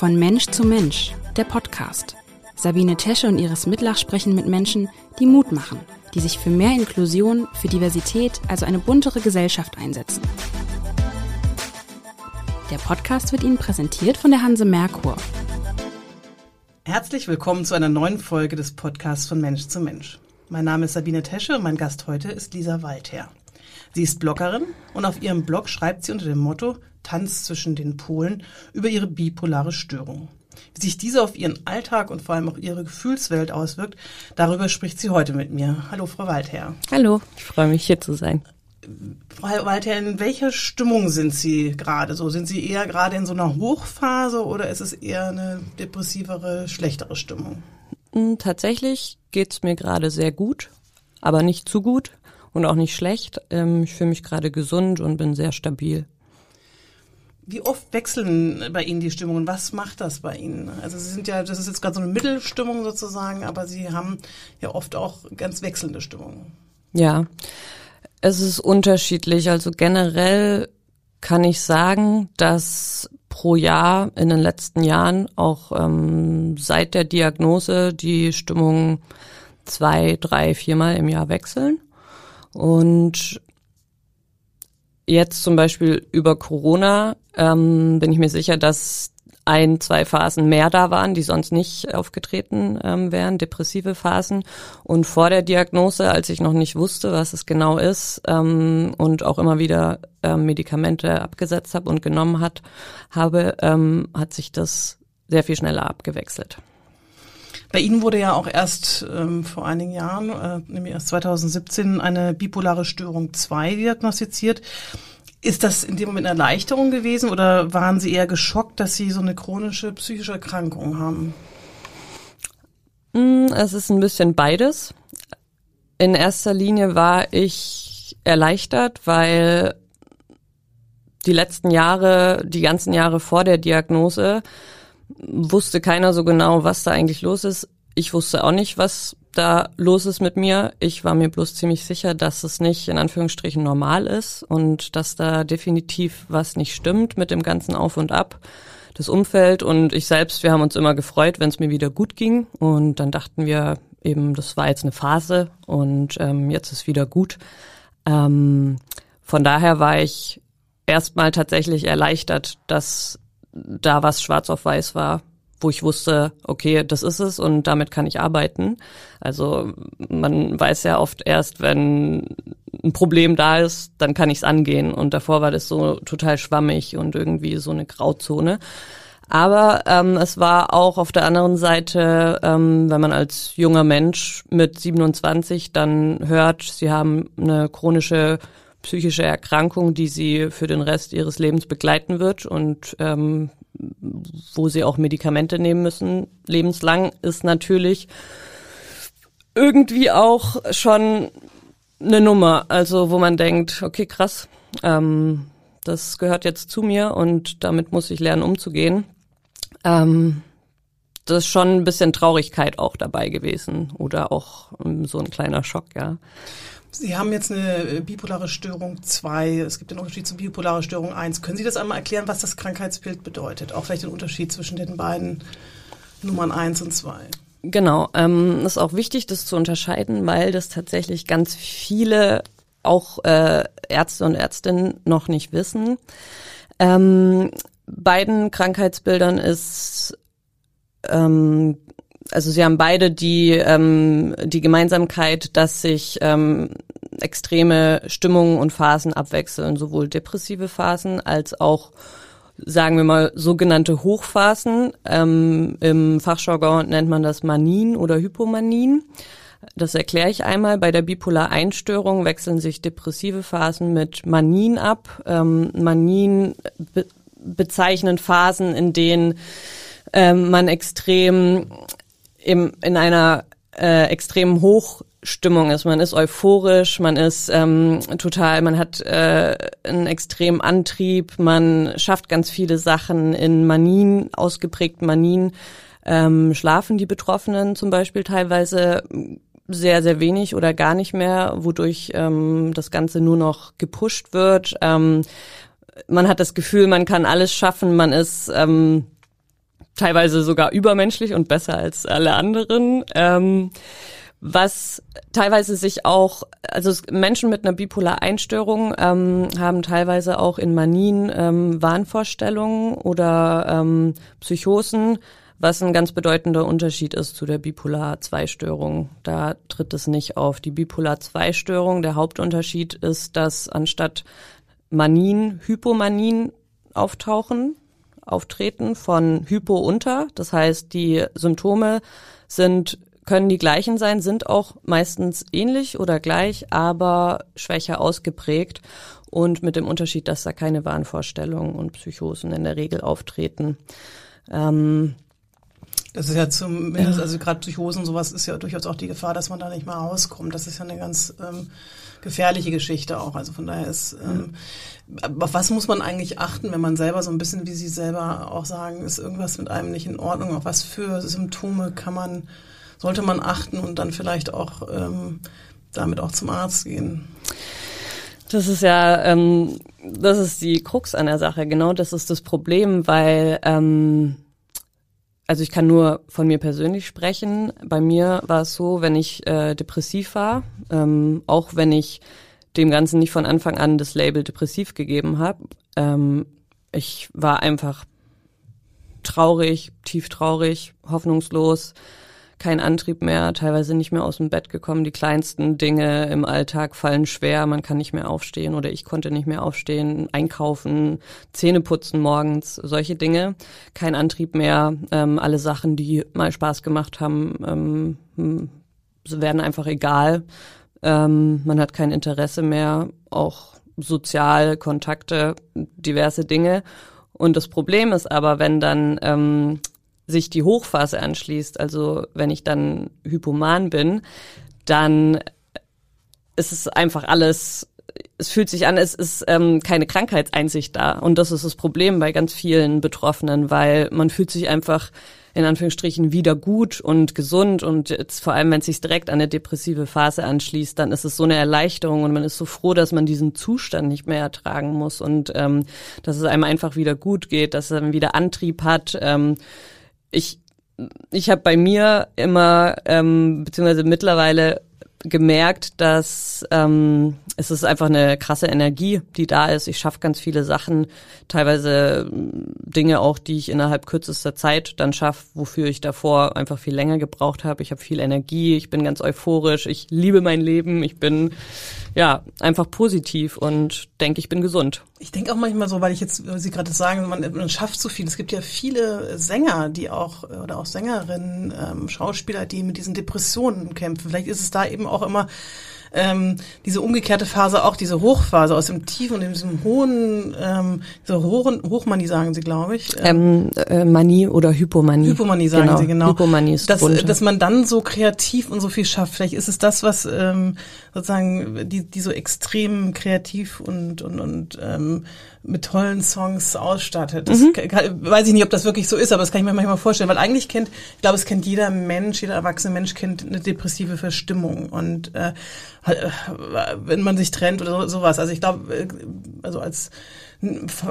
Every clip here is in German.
Von Mensch zu Mensch, der Podcast. Sabine Tesche und Iris Mitlach sprechen mit Menschen, die Mut machen, die sich für mehr Inklusion, für Diversität, also eine buntere Gesellschaft einsetzen. Der Podcast wird Ihnen präsentiert von der Hanse Merkur. Herzlich willkommen zu einer neuen Folge des Podcasts von Mensch zu Mensch. Mein Name ist Sabine Tesche und mein Gast heute ist Lisa Waldherr. Sie ist Bloggerin und auf ihrem Blog schreibt sie unter dem Motto Tanz zwischen den Polen über ihre bipolare Störung. Wie sich diese auf ihren Alltag und vor allem auch ihre Gefühlswelt auswirkt, darüber spricht sie heute mit mir. Hallo, Frau Waldherr. Hallo, ich freue mich hier zu sein. Frau Waldherr, in welcher Stimmung sind Sie gerade so? Sind Sie eher gerade in so einer Hochphase oder ist es eher eine depressivere, schlechtere Stimmung? Hm, tatsächlich geht's mir gerade sehr gut, aber nicht zu gut und auch nicht schlecht. Ähm, ich fühle mich gerade gesund und bin sehr stabil. Wie oft wechseln bei Ihnen die Stimmungen? Was macht das bei Ihnen? Also Sie sind ja, das ist jetzt gerade so eine Mittelstimmung sozusagen, aber Sie haben ja oft auch ganz wechselnde Stimmungen. Ja, es ist unterschiedlich. Also generell kann ich sagen, dass pro Jahr in den letzten Jahren auch ähm, seit der Diagnose die Stimmungen zwei, drei, viermal im Jahr wechseln. Und jetzt zum Beispiel über Corona ähm, bin ich mir sicher, dass ein, zwei Phasen mehr da waren, die sonst nicht aufgetreten ähm, wären, depressive Phasen. Und vor der Diagnose, als ich noch nicht wusste, was es genau ist ähm, und auch immer wieder ähm, Medikamente abgesetzt habe und genommen hat, habe, ähm, hat sich das sehr viel schneller abgewechselt. Bei Ihnen wurde ja auch erst ähm, vor einigen Jahren, äh, nämlich erst 2017, eine bipolare Störung 2 diagnostiziert. Ist das in dem Moment eine Erleichterung gewesen oder waren Sie eher geschockt, dass Sie so eine chronische psychische Erkrankung haben? Mm, es ist ein bisschen beides. In erster Linie war ich erleichtert, weil die letzten Jahre, die ganzen Jahre vor der Diagnose, wusste keiner so genau, was da eigentlich los ist. Ich wusste auch nicht, was da los ist mit mir. Ich war mir bloß ziemlich sicher, dass es nicht in Anführungsstrichen normal ist und dass da definitiv was nicht stimmt mit dem ganzen Auf und Ab. Das Umfeld und ich selbst, wir haben uns immer gefreut, wenn es mir wieder gut ging. Und dann dachten wir eben, das war jetzt eine Phase und ähm, jetzt ist wieder gut. Ähm, von daher war ich erstmal tatsächlich erleichtert, dass da was schwarz auf weiß war, wo ich wusste, okay, das ist es und damit kann ich arbeiten. Also man weiß ja oft erst, wenn ein Problem da ist, dann kann ich es angehen. Und davor war das so total schwammig und irgendwie so eine Grauzone. Aber ähm, es war auch auf der anderen Seite, ähm, wenn man als junger Mensch mit 27 dann hört, sie haben eine chronische psychische Erkrankung, die sie für den Rest ihres Lebens begleiten wird und ähm, wo sie auch Medikamente nehmen müssen, lebenslang, ist natürlich irgendwie auch schon eine Nummer. Also wo man denkt, okay, krass, ähm, das gehört jetzt zu mir und damit muss ich lernen, umzugehen. Ähm, das ist schon ein bisschen Traurigkeit auch dabei gewesen oder auch ähm, so ein kleiner Schock, ja. Sie haben jetzt eine äh, bipolare Störung 2. Es gibt den Unterschied zu bipolare Störung 1. Können Sie das einmal erklären, was das Krankheitsbild bedeutet? Auch vielleicht den Unterschied zwischen den beiden Nummern 1 und 2. Genau, ähm, ist auch wichtig, das zu unterscheiden, weil das tatsächlich ganz viele auch äh, Ärzte und Ärztinnen noch nicht wissen. Ähm, beiden Krankheitsbildern ist ähm, also sie haben beide die, ähm, die Gemeinsamkeit, dass sich ähm, extreme Stimmungen und Phasen abwechseln, sowohl depressive Phasen als auch sagen wir mal, sogenannte Hochphasen. Ähm, Im Fachjargon nennt man das Manien oder Hypomanien. Das erkläre ich einmal. Bei der bipolar Einstörung wechseln sich depressive Phasen mit Manien ab. Ähm, Manien be bezeichnen Phasen, in denen ähm, man extrem im, in einer äh, extremen Hochstimmung ist. Man ist euphorisch, man ist ähm, total, man hat äh, einen extremen Antrieb, man schafft ganz viele Sachen in Manien, ausgeprägten Manien. Ähm, schlafen die Betroffenen zum Beispiel teilweise sehr, sehr wenig oder gar nicht mehr, wodurch ähm, das Ganze nur noch gepusht wird. Ähm, man hat das Gefühl, man kann alles schaffen, man ist ähm, teilweise sogar übermenschlich und besser als alle anderen. Ähm, was teilweise sich auch, also Menschen mit einer bipolar Einstörung ähm, haben teilweise auch in Manien ähm, Wahnvorstellungen oder ähm, Psychosen, was ein ganz bedeutender Unterschied ist zu der Bipolar-2-Störung. Da tritt es nicht auf. Die Bipolar-2-Störung, der Hauptunterschied ist, dass anstatt Manien Hypomanien auftauchen, auftreten von Hypo unter. Das heißt, die Symptome sind können die gleichen sein, sind auch meistens ähnlich oder gleich, aber schwächer ausgeprägt und mit dem Unterschied, dass da keine Wahnvorstellungen und Psychosen in der Regel auftreten. Ähm, das ist ja zumindest, also gerade Psychosen, sowas ist ja durchaus auch die Gefahr, dass man da nicht mal rauskommt. Das ist ja eine ganz ähm, gefährliche Geschichte auch. Also von daher ist, ähm, auf was muss man eigentlich achten, wenn man selber so ein bisschen, wie Sie selber auch sagen, ist irgendwas mit einem nicht in Ordnung? Auf was für Symptome kann man sollte man achten und dann vielleicht auch ähm, damit auch zum Arzt gehen. Das ist ja, ähm, das ist die Krux an der Sache. Genau, das ist das Problem, weil ähm, also ich kann nur von mir persönlich sprechen. Bei mir war es so, wenn ich äh, depressiv war, ähm, auch wenn ich dem Ganzen nicht von Anfang an das Label depressiv gegeben habe, ähm, ich war einfach traurig, tief traurig, hoffnungslos, kein Antrieb mehr, teilweise nicht mehr aus dem Bett gekommen. Die kleinsten Dinge im Alltag fallen schwer, man kann nicht mehr aufstehen oder ich konnte nicht mehr aufstehen, einkaufen, Zähne putzen morgens, solche Dinge. Kein Antrieb mehr, ähm, alle Sachen, die mal Spaß gemacht haben, ähm, hm, werden einfach egal. Ähm, man hat kein Interesse mehr, auch sozial, Kontakte, diverse Dinge. Und das Problem ist aber, wenn dann ähm, sich die Hochphase anschließt, also wenn ich dann hypoman bin, dann ist es einfach alles, es fühlt sich an, es ist ähm, keine Krankheitseinsicht da. Und das ist das Problem bei ganz vielen Betroffenen, weil man fühlt sich einfach in Anführungsstrichen wieder gut und gesund und jetzt vor allem, wenn es sich direkt an eine depressive Phase anschließt, dann ist es so eine Erleichterung und man ist so froh, dass man diesen Zustand nicht mehr ertragen muss und ähm, dass es einem einfach wieder gut geht, dass man wieder Antrieb hat. Ähm, ich ich habe bei mir immer ähm, beziehungsweise mittlerweile gemerkt, dass ähm, es ist einfach eine krasse Energie, die da ist. Ich schaffe ganz viele Sachen, teilweise mm, Dinge auch, die ich innerhalb kürzester Zeit dann schaffe, wofür ich davor einfach viel länger gebraucht habe. Ich habe viel Energie, ich bin ganz euphorisch, ich liebe mein Leben, ich bin ja einfach positiv und denke, ich bin gesund. Ich denke auch manchmal so, weil ich jetzt, Sie gerade sagen, man, man schafft so viel. Es gibt ja viele Sänger, die auch, oder auch Sängerinnen, ähm, Schauspieler, die mit diesen Depressionen kämpfen. Vielleicht ist es da eben auch immer ähm, diese umgekehrte Phase, auch diese Hochphase aus dem Tiefen und diesem hohen, ähm, diese hohen, Hochmanie sagen Sie, glaube ich. Ähm, äh, Manie oder Hypomanie. Hypomanie sagen genau. Sie, genau. Hypomanie ist dass, dass man dann so kreativ und so viel schafft. Vielleicht ist es das, was ähm, sozusagen die, die so extrem kreativ und, und, und ähm, mit tollen Songs ausstattet. Das mhm. kann, weiß ich nicht, ob das wirklich so ist, aber das kann ich mir manchmal vorstellen, weil eigentlich kennt, ich glaube, es kennt jeder Mensch, jeder erwachsene Mensch kennt eine depressive Verstimmung und äh, äh wenn man sich trennt oder sowas. Also ich glaube, äh, also als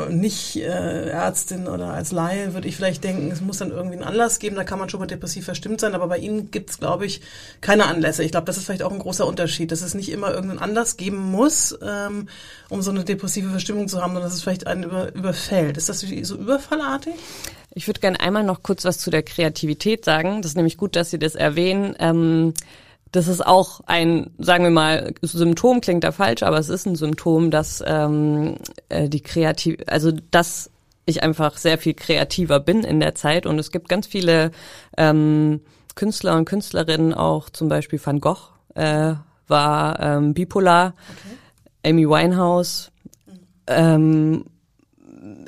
nicht äh, Ärztin oder als Laie würde ich vielleicht denken, es muss dann irgendwie einen Anlass geben, da kann man schon mal depressiv verstimmt sein, aber bei Ihnen gibt es, glaube ich, keine Anlässe. Ich glaube, das ist vielleicht auch ein großer Unterschied, dass es nicht immer irgendeinen Anlass geben muss, ähm, um so eine depressive Verstimmung zu haben, sondern dass es vielleicht einen über, überfällt. Ist das so überfallartig? Ich würde gerne einmal noch kurz was zu der Kreativität sagen. Das ist nämlich gut, dass Sie das erwähnen. Ähm, das ist auch ein, sagen wir mal, Symptom klingt da falsch, aber es ist ein Symptom, dass ähm, äh, die kreativ, also dass ich einfach sehr viel kreativer bin in der Zeit und es gibt ganz viele ähm, Künstler und Künstlerinnen, auch zum Beispiel Van Gogh äh, war ähm, bipolar, okay. Amy Winehouse. Ähm,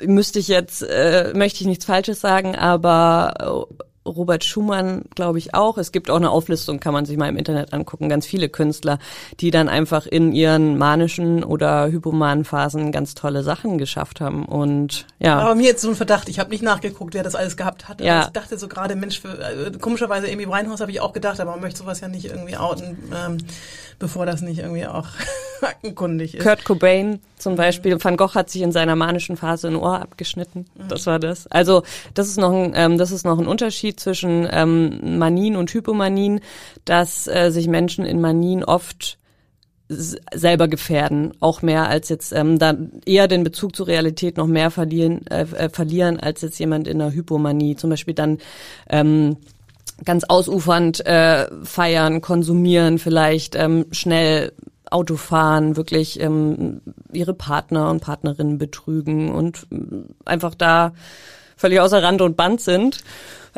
müsste ich jetzt, äh, möchte ich nichts Falsches sagen, aber Robert Schumann, glaube ich, auch. Es gibt auch eine Auflistung, kann man sich mal im Internet angucken. Ganz viele Künstler, die dann einfach in ihren manischen oder hypomanen Phasen ganz tolle Sachen geschafft haben. Und ja. Aber mir jetzt so ein Verdacht, ich habe nicht nachgeguckt, wer das alles gehabt hat. Ja. Ich dachte so gerade, Mensch, für, äh, komischerweise Amy Winehouse habe ich auch gedacht, aber man möchte sowas ja nicht irgendwie outen, ähm, bevor das nicht irgendwie auch aktenkundig ist. Kurt Cobain zum Beispiel. Van Gogh hat sich in seiner manischen Phase ein Ohr abgeschnitten. Das war das. Also das ist noch ein, ähm, das ist noch ein Unterschied zwischen ähm, Manien und Hypomanien, dass äh, sich Menschen in Manien oft selber gefährden, auch mehr als jetzt ähm, dann eher den Bezug zur Realität noch mehr verlieren, äh, äh, verlieren als jetzt jemand in einer Hypomanie. Zum Beispiel dann ähm, ganz ausufernd äh, feiern, konsumieren, vielleicht ähm, schnell Auto fahren, wirklich ähm, ihre Partner und Partnerinnen betrügen und äh, einfach da völlig außer Rand und Band sind.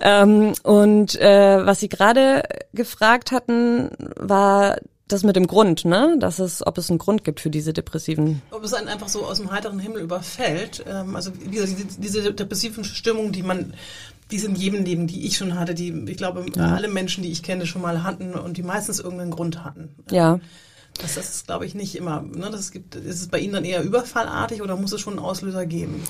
Ähm, und äh, was Sie gerade gefragt hatten, war das mit dem Grund, ne? Dass es, ob es einen Grund gibt für diese depressiven. Ob es einen einfach so aus dem heiteren Himmel überfällt. Ähm, also wie gesagt, diese, diese depressiven Stimmungen, die man, die sind in jedem Leben, die ich schon hatte, die ich glaube ja. alle Menschen, die ich kenne, schon mal hatten und die meistens irgendeinen Grund hatten. Ja. Das, das ist, glaube ich, nicht immer. Ne? Das gibt, ist es bei Ihnen dann eher überfallartig oder muss es schon einen Auslöser geben?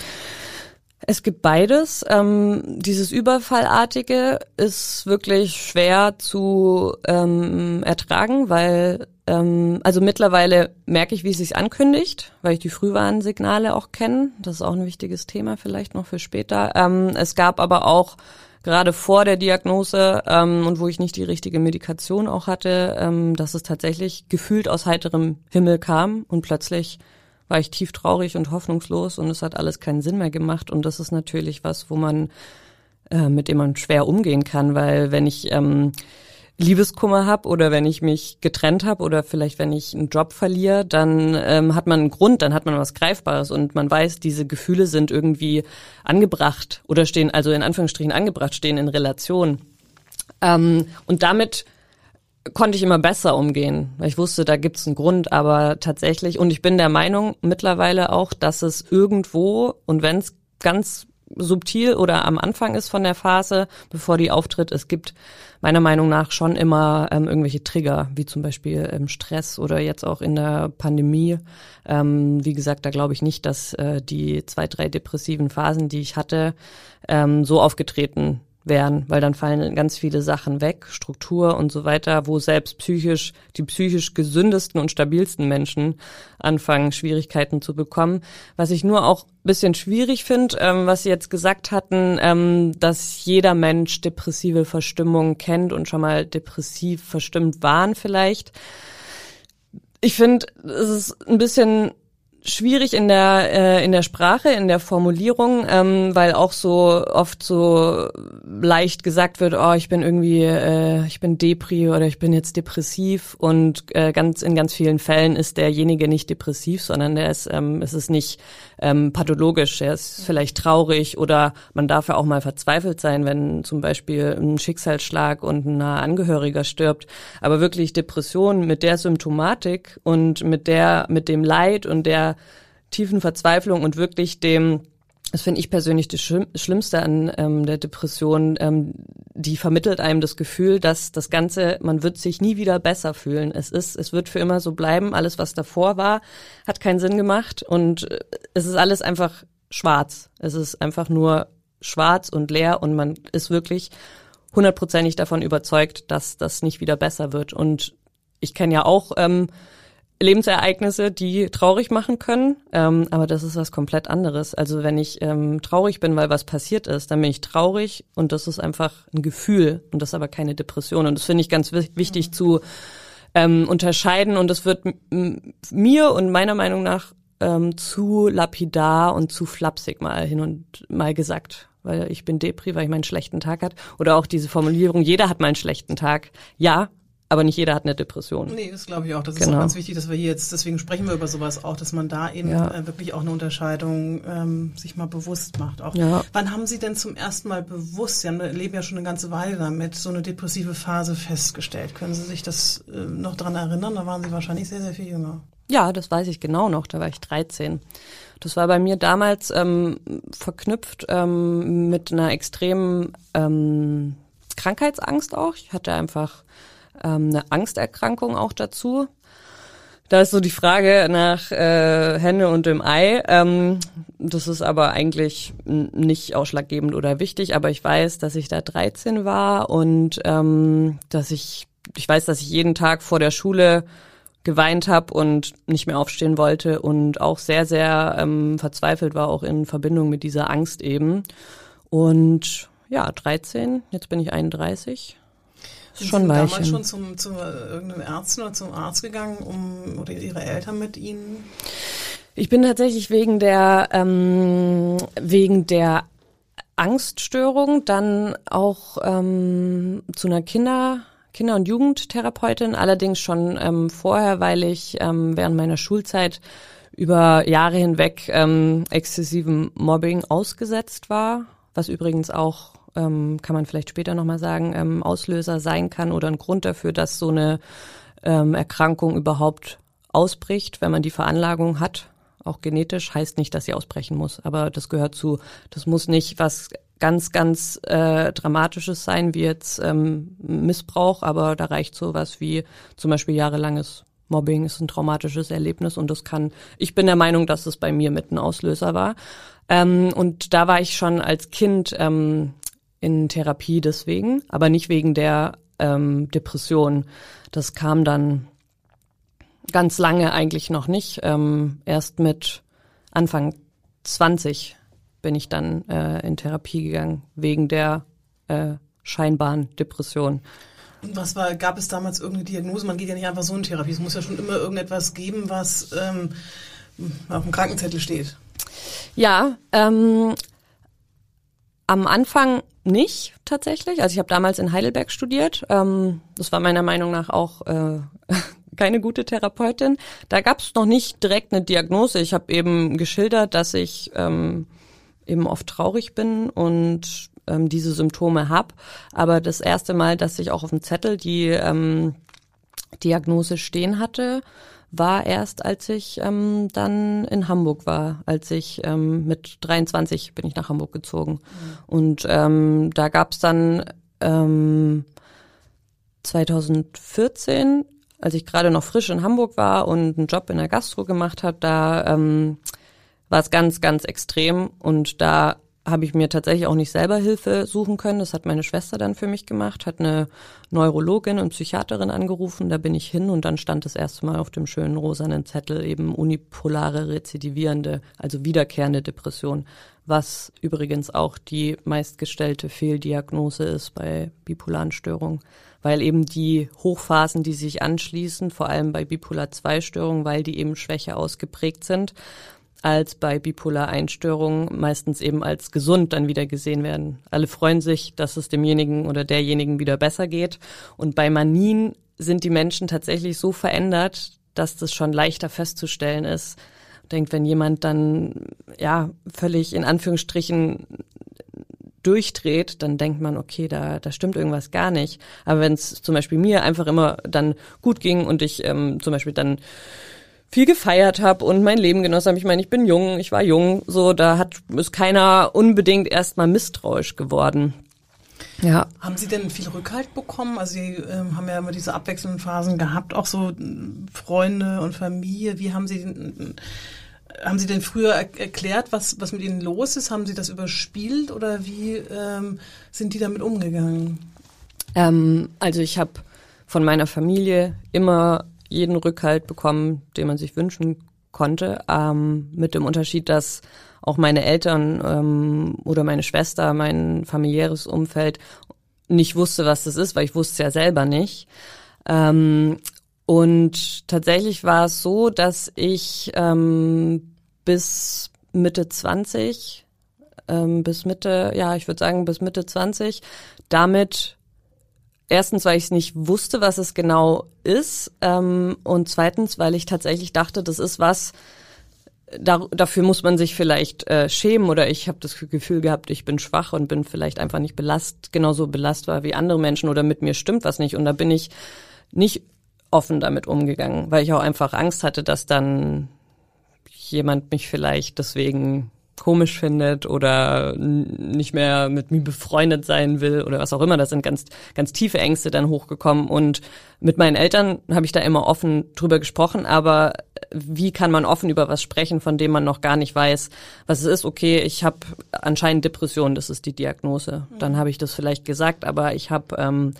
Es gibt beides. Ähm, dieses Überfallartige ist wirklich schwer zu ähm, ertragen, weil ähm, also mittlerweile merke ich, wie es sich ankündigt, weil ich die Frühwarnsignale auch kenne. Das ist auch ein wichtiges Thema vielleicht noch für später. Ähm, es gab aber auch gerade vor der Diagnose ähm, und wo ich nicht die richtige Medikation auch hatte, ähm, dass es tatsächlich gefühlt aus heiterem Himmel kam und plötzlich war ich tief traurig und hoffnungslos und es hat alles keinen Sinn mehr gemacht. Und das ist natürlich was, wo man, äh, mit dem man schwer umgehen kann, weil wenn ich ähm, Liebeskummer habe oder wenn ich mich getrennt habe oder vielleicht wenn ich einen Job verliere, dann ähm, hat man einen Grund, dann hat man was Greifbares und man weiß, diese Gefühle sind irgendwie angebracht oder stehen, also in Anführungsstrichen angebracht, stehen in Relation. Ähm, und damit konnte ich immer besser umgehen, weil ich wusste, da gibt's einen Grund, aber tatsächlich, und ich bin der Meinung mittlerweile auch, dass es irgendwo, und wenn es ganz subtil oder am Anfang ist von der Phase, bevor die auftritt, es gibt meiner Meinung nach schon immer ähm, irgendwelche Trigger, wie zum Beispiel ähm, Stress oder jetzt auch in der Pandemie. Ähm, wie gesagt, da glaube ich nicht, dass äh, die zwei, drei depressiven Phasen, die ich hatte, ähm, so aufgetreten wären, weil dann fallen ganz viele Sachen weg, Struktur und so weiter, wo selbst psychisch, die psychisch gesündesten und stabilsten Menschen anfangen, Schwierigkeiten zu bekommen. Was ich nur auch bisschen schwierig finde, ähm, was Sie jetzt gesagt hatten, ähm, dass jeder Mensch depressive Verstimmung kennt und schon mal depressiv verstimmt waren vielleicht. Ich finde, es ist ein bisschen schwierig in der äh, in der Sprache, in der Formulierung, ähm, weil auch so oft so leicht gesagt wird, oh, ich bin irgendwie, äh, ich bin Depri oder ich bin jetzt depressiv. Und äh, ganz in ganz vielen Fällen ist derjenige nicht depressiv, sondern der ist, ähm, es ist nicht ähm, pathologisch, er ist vielleicht traurig oder man darf ja auch mal verzweifelt sein, wenn zum Beispiel ein Schicksalsschlag und ein Angehöriger stirbt, aber wirklich Depression mit der Symptomatik und mit der mit dem Leid und der tiefen Verzweiflung und wirklich dem, das finde ich persönlich das Schlimmste an ähm, der Depression, ähm, die vermittelt einem das Gefühl, dass das Ganze, man wird sich nie wieder besser fühlen. Es ist, es wird für immer so bleiben. Alles, was davor war, hat keinen Sinn gemacht und äh, es ist alles einfach schwarz. Es ist einfach nur schwarz und leer und man ist wirklich hundertprozentig davon überzeugt, dass das nicht wieder besser wird. Und ich kenne ja auch ähm, Lebensereignisse, die traurig machen können, ähm, aber das ist was komplett anderes. Also wenn ich ähm, traurig bin, weil was passiert ist, dann bin ich traurig und das ist einfach ein Gefühl und das ist aber keine Depression. Und das finde ich ganz wichtig zu ähm, unterscheiden und das wird mir und meiner Meinung nach ähm, zu lapidar und zu flapsig mal hin und mal gesagt weil ich bin Depri, weil ich meinen schlechten Tag hat. Oder auch diese Formulierung, jeder hat mal einen schlechten Tag. Ja, aber nicht jeder hat eine Depression. Nee, das glaube ich auch. Das genau. ist auch ganz wichtig, dass wir hier jetzt, deswegen sprechen wir über sowas auch, dass man da eben ja. äh, wirklich auch eine Unterscheidung ähm, sich mal bewusst macht. Auch. Ja. Wann haben Sie denn zum ersten Mal bewusst, Sie haben, leben ja schon eine ganze Weile damit, so eine depressive Phase festgestellt? Können Sie sich das äh, noch dran erinnern? Da waren Sie wahrscheinlich sehr, sehr viel jünger. Ja, das weiß ich genau noch, da war ich 13. Das war bei mir damals ähm, verknüpft ähm, mit einer extremen ähm, Krankheitsangst auch. Ich hatte einfach ähm, eine Angsterkrankung auch dazu. Da ist so die Frage nach äh, Henne und dem Ei. Ähm, das ist aber eigentlich nicht ausschlaggebend oder wichtig, aber ich weiß, dass ich da 13 war und ähm, dass ich, ich weiß, dass ich jeden Tag vor der Schule geweint habe und nicht mehr aufstehen wollte und auch sehr, sehr ähm, verzweifelt war, auch in Verbindung mit dieser Angst eben. Und ja, 13, jetzt bin ich 31. Sind schon Sie damals schon zum, zu irgendeinem Ärzten oder zum Arzt gegangen, um oder Ihre Eltern mit Ihnen? Ich bin tatsächlich wegen der ähm, wegen der Angststörung dann auch ähm, zu einer Kinder Kinder- und Jugendtherapeutin, allerdings schon ähm, vorher, weil ich ähm, während meiner Schulzeit über Jahre hinweg ähm, exzessivem Mobbing ausgesetzt war, was übrigens auch ähm, kann man vielleicht später nochmal sagen, ähm, Auslöser sein kann oder ein Grund dafür, dass so eine ähm, Erkrankung überhaupt ausbricht, wenn man die Veranlagung hat. Auch genetisch heißt nicht, dass sie ausbrechen muss, aber das gehört zu. Das muss nicht was ganz, ganz äh, Dramatisches sein, wie jetzt ähm, Missbrauch, aber da reicht sowas wie zum Beispiel jahrelanges Mobbing ist ein traumatisches Erlebnis und das kann, ich bin der Meinung, dass es bei mir mit ein Auslöser war. Ähm, und da war ich schon als Kind ähm, in Therapie deswegen, aber nicht wegen der ähm, Depression. Das kam dann ganz lange eigentlich noch nicht. Ähm, erst mit Anfang 20 bin ich dann äh, in Therapie gegangen, wegen der äh, scheinbaren Depression. Was war, gab es damals irgendeine Diagnose? Man geht ja nicht einfach so in Therapie. Es muss ja schon immer irgendetwas geben, was ähm, auf dem Krankenzettel steht. Ja, ähm, am Anfang nicht tatsächlich. Also ich habe damals in Heidelberg studiert. Ähm, das war meiner Meinung nach auch äh, keine gute Therapeutin. Da gab es noch nicht direkt eine Diagnose. Ich habe eben geschildert, dass ich ähm, eben oft traurig bin und ähm, diese Symptome habe. Aber das erste Mal, dass ich auch auf dem Zettel die ähm, Diagnose stehen hatte, war erst, als ich ähm, dann in Hamburg war. Als ich ähm, mit 23 bin ich nach Hamburg gezogen. Mhm. Und ähm, da gab's dann ähm, 2014, als ich gerade noch frisch in Hamburg war und einen Job in der Gastro gemacht habe, da ähm, war es ganz, ganz extrem. Und da habe ich mir tatsächlich auch nicht selber Hilfe suchen können. Das hat meine Schwester dann für mich gemacht, hat eine Neurologin und Psychiaterin angerufen. Da bin ich hin und dann stand das erste Mal auf dem schönen rosanen Zettel eben unipolare rezidivierende, also wiederkehrende Depression, was übrigens auch die meistgestellte Fehldiagnose ist bei bipolaren Störungen, weil eben die Hochphasen, die sich anschließen, vor allem bei bipolar 2 Störungen, weil die eben schwächer ausgeprägt sind als bei bipolar Einstörungen meistens eben als gesund dann wieder gesehen werden. Alle freuen sich, dass es demjenigen oder derjenigen wieder besser geht. Und bei Manien sind die Menschen tatsächlich so verändert, dass das schon leichter festzustellen ist. Denkt, wenn jemand dann ja völlig in Anführungsstrichen durchdreht, dann denkt man, okay, da, da stimmt irgendwas gar nicht. Aber wenn es zum Beispiel mir einfach immer dann gut ging und ich ähm, zum Beispiel dann viel gefeiert habe und mein Leben genossen habe. Ich meine, ich bin jung, ich war jung, so da hat ist keiner unbedingt erstmal misstrauisch geworden. Ja. Haben Sie denn viel Rückhalt bekommen? Also Sie ähm, haben ja immer diese abwechselnden Phasen gehabt, auch so Freunde und Familie. Wie haben Sie haben Sie denn früher er erklärt, was, was mit Ihnen los ist? Haben Sie das überspielt oder wie ähm, sind die damit umgegangen? Ähm, also ich habe von meiner Familie immer jeden Rückhalt bekommen, den man sich wünschen konnte, ähm, mit dem Unterschied, dass auch meine Eltern ähm, oder meine Schwester, mein familiäres Umfeld nicht wusste, was das ist, weil ich wusste es ja selber nicht. Ähm, und tatsächlich war es so, dass ich ähm, bis Mitte 20, ähm, bis Mitte, ja, ich würde sagen bis Mitte 20, damit Erstens, weil ich nicht wusste, was es genau ist. Ähm, und zweitens, weil ich tatsächlich dachte, das ist was, da, dafür muss man sich vielleicht äh, schämen oder ich habe das Gefühl gehabt, ich bin schwach und bin vielleicht einfach nicht belast, genauso belastbar wie andere Menschen oder mit mir stimmt was nicht. Und da bin ich nicht offen damit umgegangen, weil ich auch einfach Angst hatte, dass dann jemand mich vielleicht deswegen komisch findet oder nicht mehr mit mir befreundet sein will oder was auch immer. Das sind ganz, ganz tiefe Ängste dann hochgekommen. Und mit meinen Eltern habe ich da immer offen drüber gesprochen. Aber wie kann man offen über was sprechen, von dem man noch gar nicht weiß, was es ist? Okay, ich habe anscheinend Depression, das ist die Diagnose. Dann habe ich das vielleicht gesagt, aber ich habe ähm,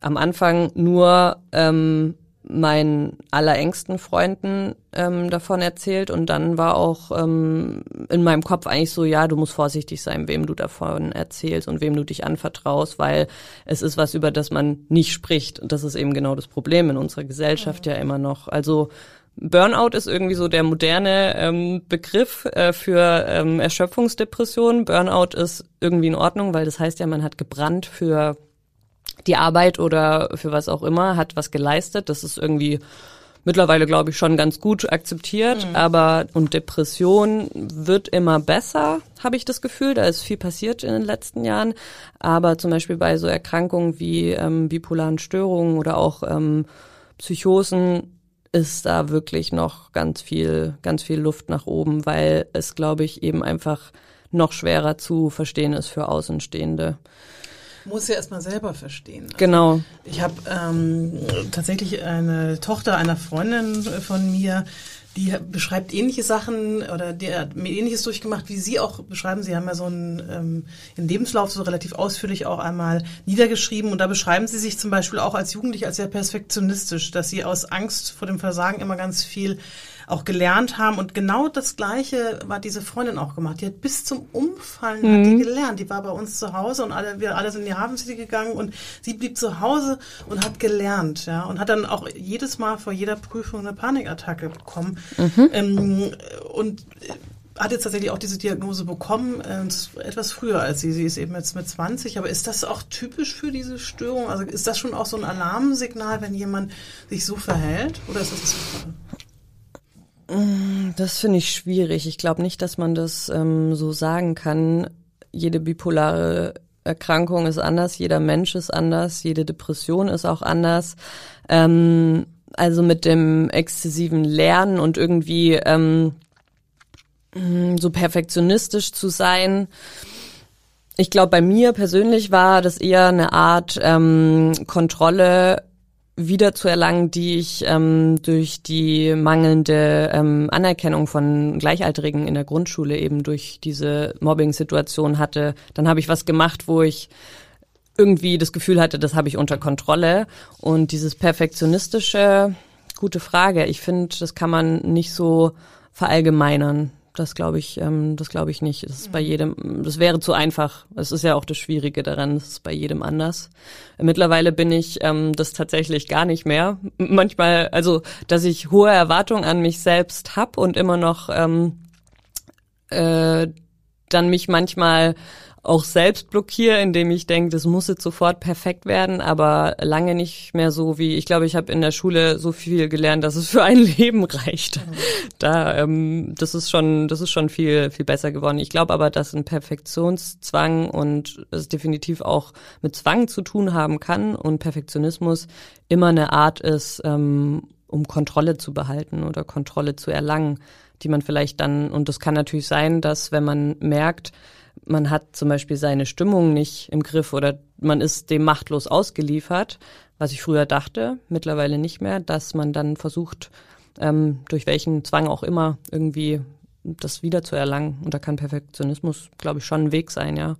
am Anfang nur ähm, meinen allerengsten Freunden ähm, davon erzählt und dann war auch ähm, in meinem Kopf eigentlich so, ja, du musst vorsichtig sein, wem du davon erzählst und wem du dich anvertraust, weil es ist was, über das man nicht spricht und das ist eben genau das Problem in unserer Gesellschaft ja, ja immer noch. Also Burnout ist irgendwie so der moderne ähm, Begriff äh, für ähm, Erschöpfungsdepression. Burnout ist irgendwie in Ordnung, weil das heißt ja, man hat gebrannt für die Arbeit oder für was auch immer, hat was geleistet. Das ist irgendwie mittlerweile, glaube ich, schon ganz gut akzeptiert. Mhm. Aber und Depression wird immer besser, habe ich das Gefühl. Da ist viel passiert in den letzten Jahren. Aber zum Beispiel bei so Erkrankungen wie ähm, bipolaren Störungen oder auch ähm, Psychosen ist da wirklich noch ganz viel, ganz viel Luft nach oben, weil es, glaube ich, eben einfach noch schwerer zu verstehen ist für Außenstehende muss ja erstmal selber verstehen. Also genau. Ich habe ähm, tatsächlich eine Tochter einer Freundin von mir, die beschreibt ähnliche Sachen oder die hat mir ähnliches durchgemacht, wie Sie auch beschreiben. Sie haben ja so einen, ähm, einen Lebenslauf so relativ ausführlich auch einmal niedergeschrieben und da beschreiben Sie sich zum Beispiel auch als Jugendlich als sehr perfektionistisch, dass Sie aus Angst vor dem Versagen immer ganz viel auch gelernt haben. Und genau das Gleiche war diese Freundin auch gemacht. Die hat bis zum Umfallen mhm. hat die mhm. gelernt. Die war bei uns zu Hause und alle, wir alle sind in die Hafen City gegangen und sie blieb zu Hause und hat gelernt, ja, und hat dann auch jedes Mal vor jeder Prüfung eine Panikattacke bekommen. Mhm. Ähm, und hat jetzt tatsächlich auch diese Diagnose bekommen, äh, etwas früher als sie. Sie ist eben jetzt mit 20. Aber ist das auch typisch für diese Störung? Also ist das schon auch so ein Alarmsignal, wenn jemand sich so verhält? Oder ist das das? Das finde ich schwierig. Ich glaube nicht, dass man das ähm, so sagen kann. Jede bipolare Erkrankung ist anders, jeder Mensch ist anders, jede Depression ist auch anders. Ähm, also mit dem exzessiven Lernen und irgendwie ähm, mm, so perfektionistisch zu sein. Ich glaube, bei mir persönlich war das eher eine Art ähm, Kontrolle wieder zu erlangen, die ich ähm, durch die mangelnde ähm, Anerkennung von Gleichaltrigen in der Grundschule eben durch diese Mobbing-Situation hatte. Dann habe ich was gemacht, wo ich irgendwie das Gefühl hatte, das habe ich unter Kontrolle. Und dieses perfektionistische, gute Frage. Ich finde, das kann man nicht so verallgemeinern. Das glaube ich, ähm, das glaube ich nicht. Das ist bei mhm. jedem, das wäre zu einfach. Es ist ja auch das Schwierige daran, das ist bei jedem anders. Mittlerweile bin ich ähm, das tatsächlich gar nicht mehr. Manchmal, also, dass ich hohe Erwartungen an mich selbst hab und immer noch ähm, äh, dann mich manchmal auch selbst blockiere, indem ich denke, das muss jetzt sofort perfekt werden, aber lange nicht mehr so wie, ich glaube, ich habe in der Schule so viel gelernt, dass es für ein Leben reicht. Da, ähm, das ist schon, das ist schon viel, viel besser geworden. Ich glaube aber, dass ein Perfektionszwang und es definitiv auch mit Zwang zu tun haben kann und Perfektionismus immer eine Art ist, ähm, um Kontrolle zu behalten oder Kontrolle zu erlangen, die man vielleicht dann, und das kann natürlich sein, dass wenn man merkt, man hat zum Beispiel seine Stimmung nicht im Griff oder man ist dem machtlos ausgeliefert, was ich früher dachte, mittlerweile nicht mehr, dass man dann versucht, ähm, durch welchen Zwang auch immer irgendwie das wiederzuerlangen. Und da kann Perfektionismus, glaube ich, schon ein Weg sein, ja.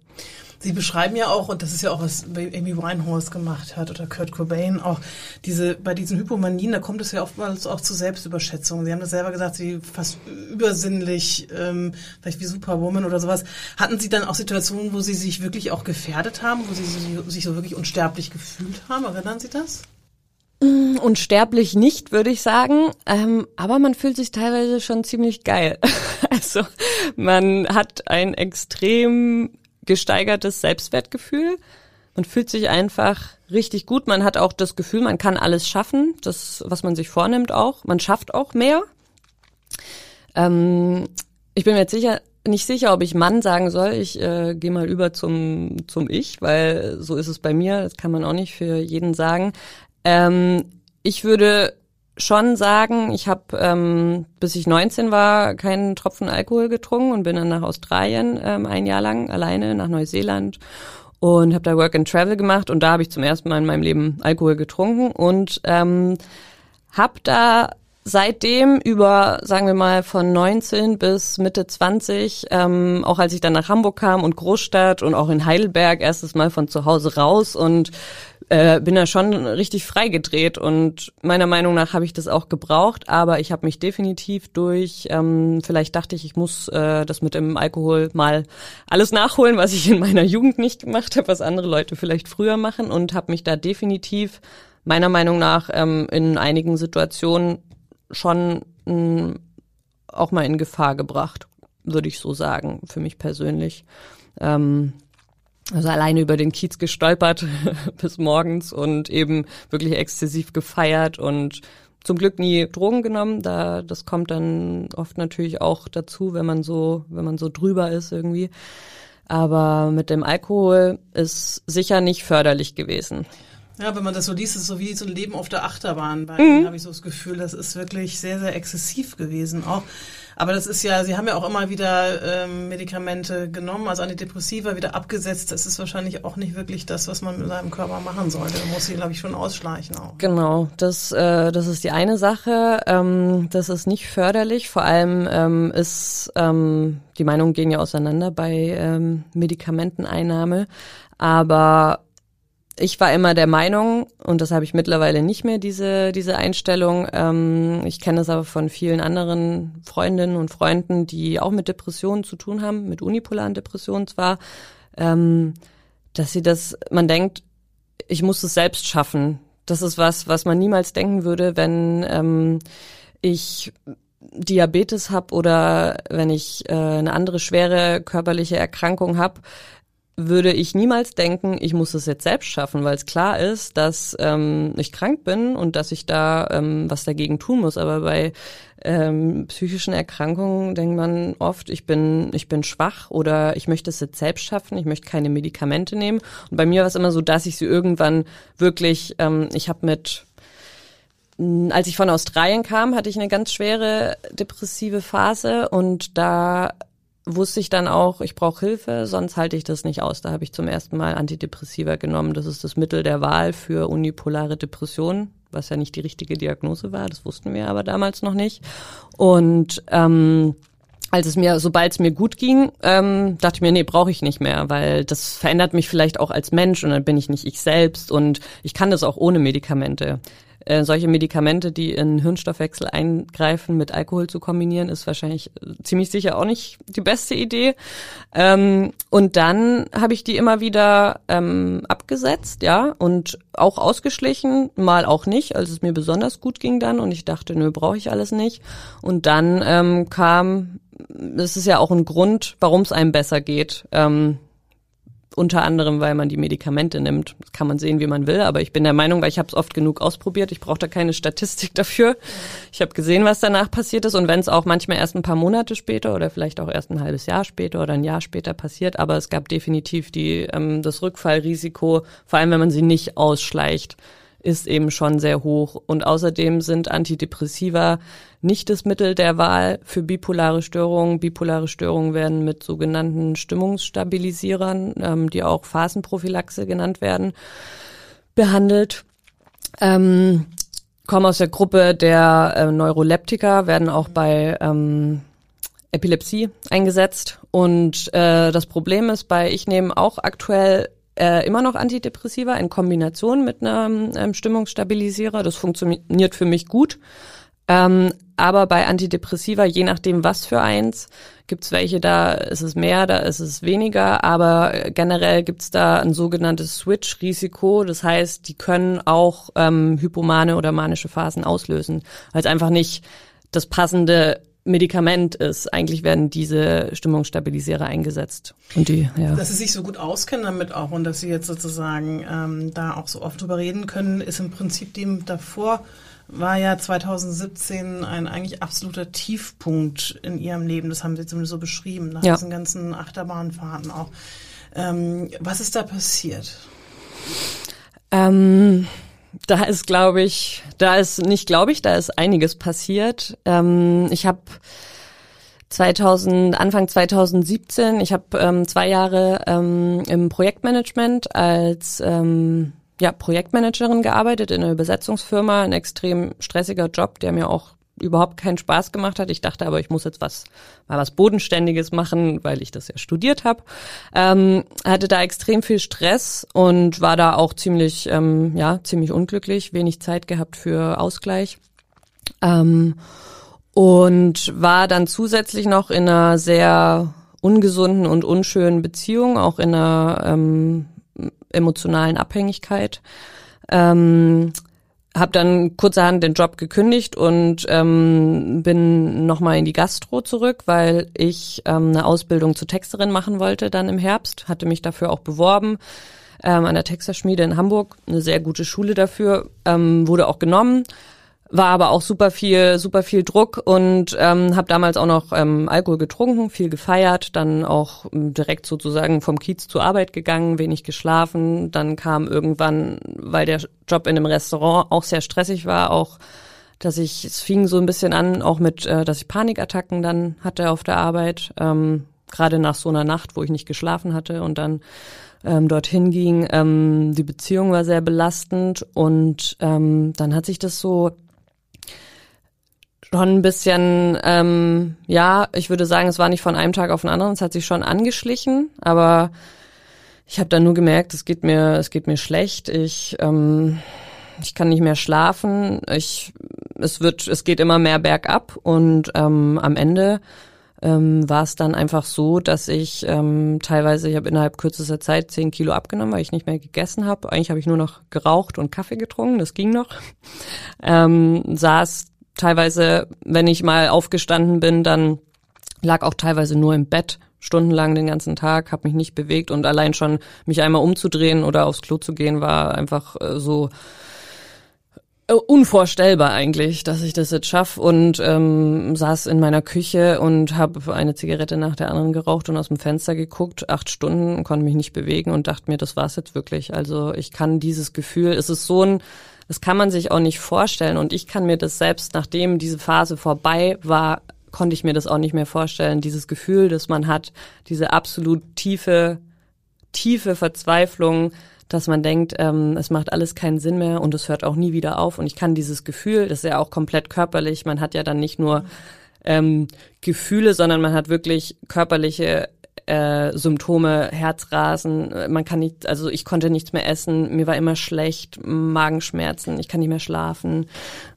Sie beschreiben ja auch, und das ist ja auch, was Amy Winehouse gemacht hat oder Kurt Cobain, auch diese, bei diesen Hypomanien, da kommt es ja oftmals auch zu Selbstüberschätzung. Sie haben das selber gesagt, sie fast übersinnlich, ähm, vielleicht wie Superwoman oder sowas. Hatten Sie dann auch Situationen, wo Sie sich wirklich auch gefährdet haben, wo Sie sich so wirklich unsterblich gefühlt haben? Erinnern Sie das? Mm, unsterblich nicht, würde ich sagen. Ähm, aber man fühlt sich teilweise schon ziemlich geil. also man hat ein extrem gesteigertes Selbstwertgefühl. Man fühlt sich einfach richtig gut. Man hat auch das Gefühl, man kann alles schaffen, das, was man sich vornimmt auch. Man schafft auch mehr. Ähm, ich bin mir jetzt sicher, nicht sicher, ob ich Mann sagen soll. Ich äh, gehe mal über zum, zum Ich, weil so ist es bei mir. Das kann man auch nicht für jeden sagen. Ähm, ich würde schon sagen, ich habe ähm, bis ich 19 war keinen Tropfen Alkohol getrunken und bin dann nach Australien ähm, ein Jahr lang alleine nach Neuseeland und habe da Work and Travel gemacht und da habe ich zum ersten Mal in meinem Leben Alkohol getrunken und ähm, habe da seitdem über, sagen wir mal, von 19 bis Mitte 20, ähm, auch als ich dann nach Hamburg kam und Großstadt und auch in Heidelberg erstes Mal von zu Hause raus und äh, bin da schon richtig freigedreht und meiner Meinung nach habe ich das auch gebraucht, aber ich habe mich definitiv durch, ähm, vielleicht dachte ich, ich muss äh, das mit dem Alkohol mal alles nachholen, was ich in meiner Jugend nicht gemacht habe, was andere Leute vielleicht früher machen und habe mich da definitiv meiner Meinung nach ähm, in einigen Situationen schon mh, mm, auch mal in Gefahr gebracht, würde ich so sagen, für mich persönlich. Ähm, also alleine über den Kiez gestolpert bis morgens und eben wirklich exzessiv gefeiert und zum Glück nie Drogen genommen. Da das kommt dann oft natürlich auch dazu, wenn man so wenn man so drüber ist irgendwie. Aber mit dem Alkohol ist sicher nicht förderlich gewesen. Ja, wenn man das so liest, ist es so wie so ein Leben auf der Achterbahn. Bei mhm. habe ich so das Gefühl, das ist wirklich sehr, sehr exzessiv gewesen. Auch, aber das ist ja, Sie haben ja auch immer wieder ähm, Medikamente genommen, also Antidepressiva wieder abgesetzt. Das ist wahrscheinlich auch nicht wirklich das, was man mit seinem Körper machen sollte. Da muss sie, glaube ich, schon ausschleichen auch. Genau, das, äh, das ist die eine Sache. Ähm, das ist nicht förderlich. Vor allem ähm, ist ähm, die Meinungen gehen ja auseinander bei ähm, Medikamenteneinnahme. Aber ich war immer der Meinung, und das habe ich mittlerweile nicht mehr, diese, diese Einstellung, ähm, ich kenne es aber von vielen anderen Freundinnen und Freunden, die auch mit Depressionen zu tun haben, mit unipolaren Depressionen zwar, ähm, dass sie das, man denkt, ich muss es selbst schaffen. Das ist was, was man niemals denken würde, wenn ähm, ich Diabetes habe oder wenn ich äh, eine andere schwere körperliche Erkrankung habe, würde ich niemals denken, ich muss es jetzt selbst schaffen, weil es klar ist, dass ähm, ich krank bin und dass ich da ähm, was dagegen tun muss. Aber bei ähm, psychischen Erkrankungen denkt man oft, ich bin, ich bin schwach oder ich möchte es jetzt selbst schaffen, ich möchte keine Medikamente nehmen. Und bei mir war es immer so, dass ich sie irgendwann wirklich, ähm, ich habe mit als ich von Australien kam, hatte ich eine ganz schwere depressive Phase und da wusste ich dann auch, ich brauche Hilfe, sonst halte ich das nicht aus. Da habe ich zum ersten Mal Antidepressiva genommen. Das ist das Mittel der Wahl für unipolare Depressionen, was ja nicht die richtige Diagnose war. Das wussten wir aber damals noch nicht. Und ähm, als es mir, sobald es mir gut ging, ähm, dachte ich mir, nee, brauche ich nicht mehr, weil das verändert mich vielleicht auch als Mensch und dann bin ich nicht ich selbst und ich kann das auch ohne Medikamente. Äh, solche Medikamente, die in Hirnstoffwechsel eingreifen, mit Alkohol zu kombinieren, ist wahrscheinlich äh, ziemlich sicher auch nicht die beste Idee. Ähm, und dann habe ich die immer wieder ähm, abgesetzt, ja, und auch ausgeschlichen, mal auch nicht, als es mir besonders gut ging dann und ich dachte, nö, brauche ich alles nicht. Und dann ähm, kam, das ist ja auch ein Grund, warum es einem besser geht. Ähm, unter anderem, weil man die Medikamente nimmt. Das kann man sehen, wie man will, aber ich bin der Meinung, weil ich habe es oft genug ausprobiert, ich brauche da keine Statistik dafür. Ich habe gesehen, was danach passiert ist und wenn es auch manchmal erst ein paar Monate später oder vielleicht auch erst ein halbes Jahr später oder ein Jahr später passiert, aber es gab definitiv die ähm, das Rückfallrisiko, vor allem wenn man sie nicht ausschleicht ist eben schon sehr hoch. Und außerdem sind Antidepressiva nicht das Mittel der Wahl für bipolare Störungen. Bipolare Störungen werden mit sogenannten Stimmungsstabilisierern, ähm, die auch Phasenprophylaxe genannt werden, behandelt. Ähm, kommen aus der Gruppe der äh, Neuroleptika, werden auch bei ähm, Epilepsie eingesetzt. Und äh, das Problem ist bei, ich nehme auch aktuell äh, immer noch Antidepressiva in Kombination mit einem ähm, Stimmungsstabilisierer. Das funktioniert für mich gut. Ähm, aber bei Antidepressiva, je nachdem was für eins, gibt's welche, da ist es mehr, da ist es weniger, aber generell gibt's da ein sogenanntes Switch-Risiko. Das heißt, die können auch ähm, hypomane oder manische Phasen auslösen, weil es einfach nicht das passende Medikament ist. Eigentlich werden diese Stimmungsstabilisierer eingesetzt. Und die, ja. Dass Sie sich so gut auskennen damit auch und dass Sie jetzt sozusagen ähm, da auch so oft drüber reden können, ist im Prinzip dem davor war ja 2017 ein eigentlich absoluter Tiefpunkt in Ihrem Leben. Das haben Sie zumindest so beschrieben, nach ja. diesen ganzen Achterbahnfahrten auch. Ähm, was ist da passiert? Ähm da ist, glaube ich, da ist nicht, glaube ich, da ist einiges passiert. Ähm, ich habe 2000, Anfang 2017, ich habe ähm, zwei Jahre ähm, im Projektmanagement als ähm, ja, Projektmanagerin gearbeitet in einer Übersetzungsfirma, ein extrem stressiger Job, der mir auch überhaupt keinen Spaß gemacht hat. Ich dachte aber, ich muss jetzt was mal was Bodenständiges machen, weil ich das ja studiert habe. Ähm, hatte da extrem viel Stress und war da auch ziemlich ähm, ja ziemlich unglücklich, wenig Zeit gehabt für Ausgleich. Ähm, und war dann zusätzlich noch in einer sehr ungesunden und unschönen Beziehung, auch in einer ähm, emotionalen Abhängigkeit. Ähm, habe dann kurzerhand den Job gekündigt und ähm, bin nochmal in die Gastro zurück, weil ich ähm, eine Ausbildung zur Texterin machen wollte dann im Herbst, hatte mich dafür auch beworben ähm, an der Texterschmiede in Hamburg, eine sehr gute Schule dafür, ähm, wurde auch genommen war aber auch super viel, super viel Druck und ähm, habe damals auch noch ähm, Alkohol getrunken, viel gefeiert, dann auch ähm, direkt sozusagen vom Kiez zur Arbeit gegangen, wenig geschlafen. Dann kam irgendwann, weil der Job in einem Restaurant auch sehr stressig war, auch dass ich, es fing so ein bisschen an, auch mit, äh, dass ich Panikattacken dann hatte auf der Arbeit, ähm, gerade nach so einer Nacht, wo ich nicht geschlafen hatte und dann ähm, dorthin ging. Ähm, die Beziehung war sehr belastend und ähm, dann hat sich das so schon ein bisschen, ähm, ja, ich würde sagen, es war nicht von einem Tag auf den anderen, es hat sich schon angeschlichen, aber ich habe dann nur gemerkt, es geht mir, es geht mir schlecht, ich, ähm, ich kann nicht mehr schlafen, ich, es wird, es geht immer mehr bergab und ähm, am Ende ähm, war es dann einfach so, dass ich ähm, teilweise, ich habe innerhalb kürzester Zeit zehn Kilo abgenommen, weil ich nicht mehr gegessen habe. Eigentlich habe ich nur noch geraucht und Kaffee getrunken, das ging noch. Ähm, saß teilweise, wenn ich mal aufgestanden bin, dann lag auch teilweise nur im Bett stundenlang den ganzen Tag, habe mich nicht bewegt und allein schon mich einmal umzudrehen oder aufs Klo zu gehen war einfach äh, so äh, unvorstellbar eigentlich, dass ich das jetzt schaffe und ähm, saß in meiner Küche und habe eine Zigarette nach der anderen geraucht und aus dem Fenster geguckt, acht Stunden, konnte mich nicht bewegen und dachte mir, das war's jetzt wirklich. Also ich kann dieses Gefühl, es ist so ein das kann man sich auch nicht vorstellen. Und ich kann mir das selbst, nachdem diese Phase vorbei war, konnte ich mir das auch nicht mehr vorstellen. Dieses Gefühl, das man hat, diese absolut tiefe, tiefe Verzweiflung, dass man denkt, ähm, es macht alles keinen Sinn mehr und es hört auch nie wieder auf. Und ich kann dieses Gefühl, das ist ja auch komplett körperlich, man hat ja dann nicht nur ähm, Gefühle, sondern man hat wirklich körperliche äh, Symptome, Herzrasen, man kann nicht, also ich konnte nichts mehr essen, mir war immer schlecht, Magenschmerzen, ich kann nicht mehr schlafen.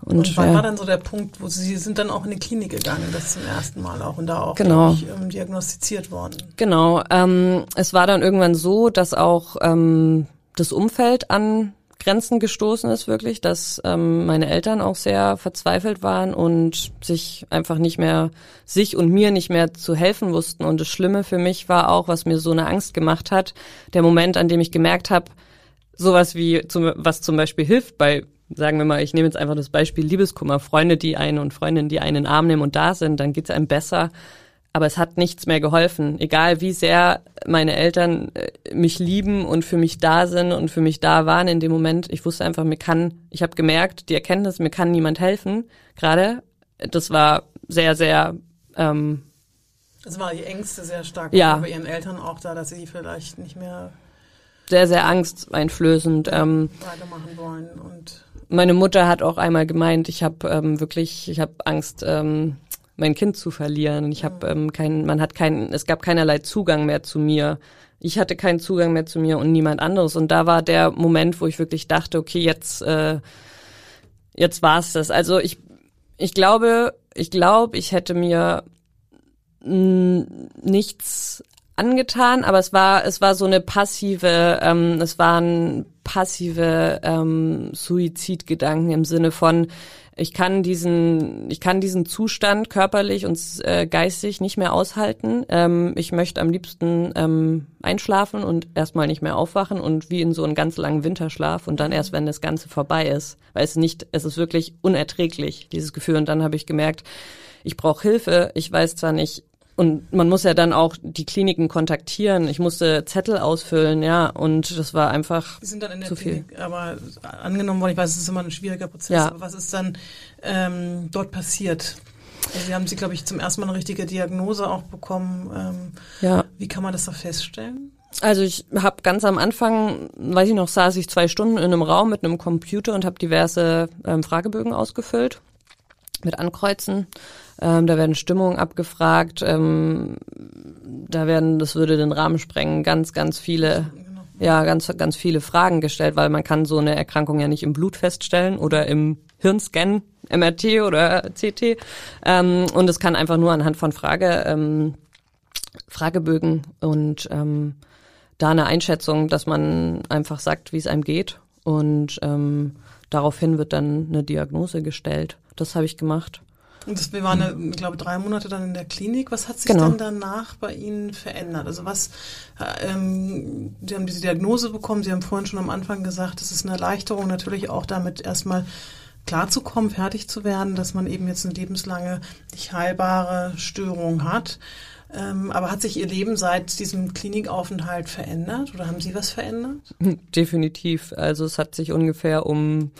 Und, und wann äh, war dann so der Punkt, wo Sie sind dann auch in die Klinik gegangen, das zum ersten Mal auch und da auch genau. ich, ähm, diagnostiziert worden? Genau, ähm, es war dann irgendwann so, dass auch ähm, das Umfeld an Grenzen gestoßen ist, wirklich, dass ähm, meine Eltern auch sehr verzweifelt waren und sich einfach nicht mehr, sich und mir nicht mehr zu helfen wussten. Und das Schlimme für mich war auch, was mir so eine Angst gemacht hat, der Moment, an dem ich gemerkt habe, sowas wie, zum, was zum Beispiel hilft bei, sagen wir mal, ich nehme jetzt einfach das Beispiel Liebeskummer, Freunde, die einen und Freundinnen, die einen in den Arm nehmen und da sind, dann geht's einem besser aber es hat nichts mehr geholfen. Egal wie sehr meine Eltern äh, mich lieben und für mich da sind und für mich da waren in dem Moment, ich wusste einfach, mir kann, ich habe gemerkt, die Erkenntnis, mir kann niemand helfen. Gerade, das war sehr, sehr. Ähm, das war die Ängste sehr stark ja. bei ihren Eltern auch da, dass sie vielleicht nicht mehr sehr, sehr angsteinflößend ähm, weitermachen wollen und meine Mutter hat auch einmal gemeint, ich habe ähm, wirklich, ich habe Angst, ähm, mein Kind zu verlieren. Ich habe ähm, kein, man hat keinen, es gab keinerlei Zugang mehr zu mir. Ich hatte keinen Zugang mehr zu mir und niemand anderes. Und da war der Moment, wo ich wirklich dachte, okay, jetzt, äh, jetzt war's das. Also ich, ich glaube, ich glaube, ich hätte mir mh, nichts angetan, aber es war es war so eine passive, ähm, es waren passive ähm, Suizidgedanken im Sinne von ich kann diesen, ich kann diesen Zustand körperlich und äh, geistig nicht mehr aushalten. Ähm, ich möchte am liebsten ähm, einschlafen und erstmal nicht mehr aufwachen und wie in so einen ganz langen Winterschlaf und dann erst, wenn das Ganze vorbei ist. Weil es nicht, es ist wirklich unerträglich, dieses Gefühl. Und dann habe ich gemerkt, ich brauche Hilfe. Ich weiß zwar nicht, und man muss ja dann auch die Kliniken kontaktieren. Ich musste Zettel ausfüllen, ja, und das war einfach Die sind dann in der zu viel. Klinik, aber angenommen worden, ich weiß, es ist immer ein schwieriger Prozess, Ja. aber was ist dann ähm, dort passiert? Also Sie haben Sie, glaube ich, zum ersten Mal eine richtige Diagnose auch bekommen. Ähm, Ja, wie kann man das da feststellen? also ich habe ganz am Anfang, weiß ich noch, saß ich zwei Stunden in einem Raum mit einem Computer und habe diverse ähm, Fragebögen ausgefüllt mit Ankreuzen. Ähm, da werden Stimmungen abgefragt. Ähm, da werden, das würde den Rahmen sprengen, ganz, ganz viele, ja, ganz, ganz viele Fragen gestellt, weil man kann so eine Erkrankung ja nicht im Blut feststellen oder im Hirnscan, MRT oder CT. Ähm, und es kann einfach nur anhand von Frage, ähm, Fragebögen und ähm, da eine Einschätzung, dass man einfach sagt, wie es einem geht. Und ähm, daraufhin wird dann eine Diagnose gestellt. Das habe ich gemacht. Und das, wir waren, ja, ich glaube, drei Monate dann in der Klinik. Was hat sich Genau. denn danach bei Ihnen verändert? Also was, äh, ähm, Sie haben diese Diagnose bekommen, Sie haben vorhin schon am Anfang gesagt, es ist eine Erleichterung, natürlich auch damit erstmal klarzukommen, fertig zu werden, dass man eben jetzt eine lebenslange, nicht heilbare Störung hat. Ähm, aber hat sich Ihr Leben seit diesem Klinikaufenthalt verändert oder haben Sie was verändert? Definitiv. Also es hat sich ungefähr um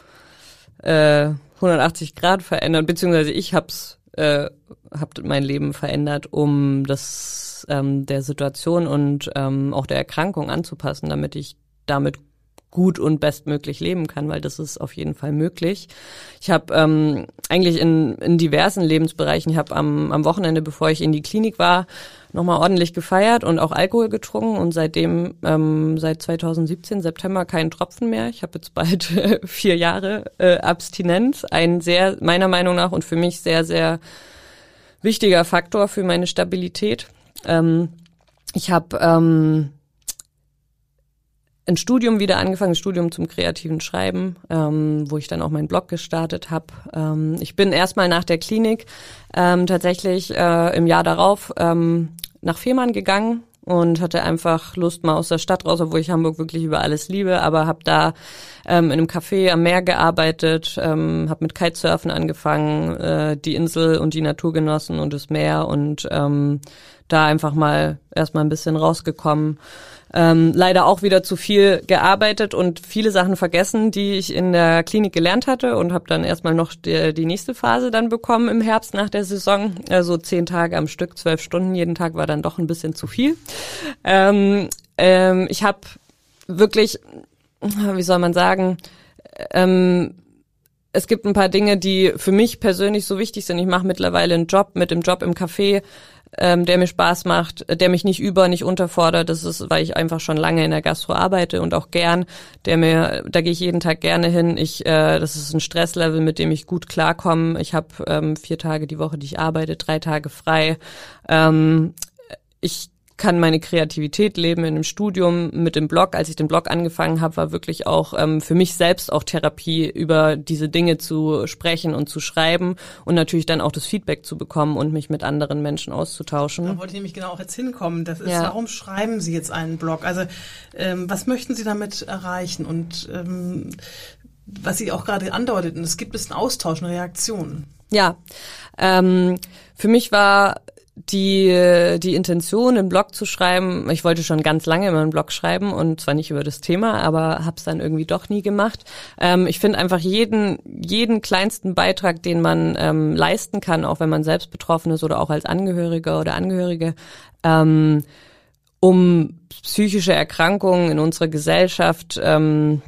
äh, 180 Grad verändert, beziehungsweise ich hab's, äh, hab mein Leben verändert, um das ähm, der Situation und ähm, auch der Erkrankung anzupassen, damit ich damit gut und bestmöglich leben kann, weil das ist auf jeden Fall möglich. Ich habe ähm, eigentlich in, in diversen Lebensbereichen, ich habe am, am Wochenende, bevor ich in die Klinik war, nochmal ordentlich gefeiert und auch Alkohol getrunken und seitdem, ähm, seit 2017, September, keinen Tropfen mehr. Ich habe jetzt bald vier Jahre äh, Abstinenz. Ein sehr, meiner Meinung nach und für mich sehr, sehr wichtiger Faktor für meine Stabilität. Ähm, ich habe ähm, ein Studium wieder angefangen, ein Studium zum kreativen Schreiben, ähm, wo ich dann auch meinen Blog gestartet habe. Ähm, ich bin erstmal nach der Klinik ähm, tatsächlich äh, im Jahr darauf ähm, nach Fehmarn gegangen und hatte einfach Lust mal aus der Stadt raus, obwohl ich Hamburg wirklich über alles liebe, aber habe da ähm, in einem Café am Meer gearbeitet, ähm, habe mit Kitesurfen angefangen, äh, die Insel und die Natur genossen und das Meer und ähm, da einfach mal erstmal ein bisschen rausgekommen. Ähm, leider auch wieder zu viel gearbeitet und viele Sachen vergessen, die ich in der Klinik gelernt hatte und habe dann erstmal noch die, die nächste Phase dann bekommen im Herbst nach der Saison. Also zehn Tage am Stück, zwölf Stunden jeden Tag war dann doch ein bisschen zu viel. Ähm, ähm, ich habe wirklich, wie soll man sagen, ähm, es gibt ein paar Dinge, die für mich persönlich so wichtig sind. Ich mache mittlerweile einen Job mit dem Job im Café, ähm, der mir Spaß macht, der mich nicht über, nicht unterfordert. Das ist, weil ich einfach schon lange in der Gastro arbeite und auch gern. Der mir, da gehe ich jeden Tag gerne hin. Ich, äh, das ist ein Stresslevel, mit dem ich gut klarkomme. Ich habe ähm, vier Tage die Woche, die ich arbeite, drei Tage frei. Ähm, ich kann meine Kreativität leben in einem Studium mit dem Blog. Als ich den Blog angefangen habe, war wirklich auch ähm, für mich selbst auch Therapie, über diese Dinge zu sprechen und zu schreiben und natürlich dann auch das Feedback zu bekommen und mich mit anderen Menschen auszutauschen. Da wollte ich nämlich genau auch jetzt hinkommen. Das ist, Ja. warum schreiben Sie jetzt einen Blog? Also ähm, was möchten Sie damit erreichen? Und ähm, was Sie auch gerade andeuteten, es gibt es einen Austausch, eine Reaktion. Ja, ähm, für mich war die, die Intention, einen Blog zu schreiben, ich wollte schon ganz lange immer einen Blog schreiben und zwar nicht über das Thema, aber habe es dann irgendwie doch nie gemacht. Ähm, ich finde einfach jeden, jeden kleinsten Beitrag, den man ähm, leisten kann, auch wenn man selbst betroffen ist oder auch als Angehöriger oder Angehörige, ähm, um psychische Erkrankungen in unserer Gesellschaft ähm,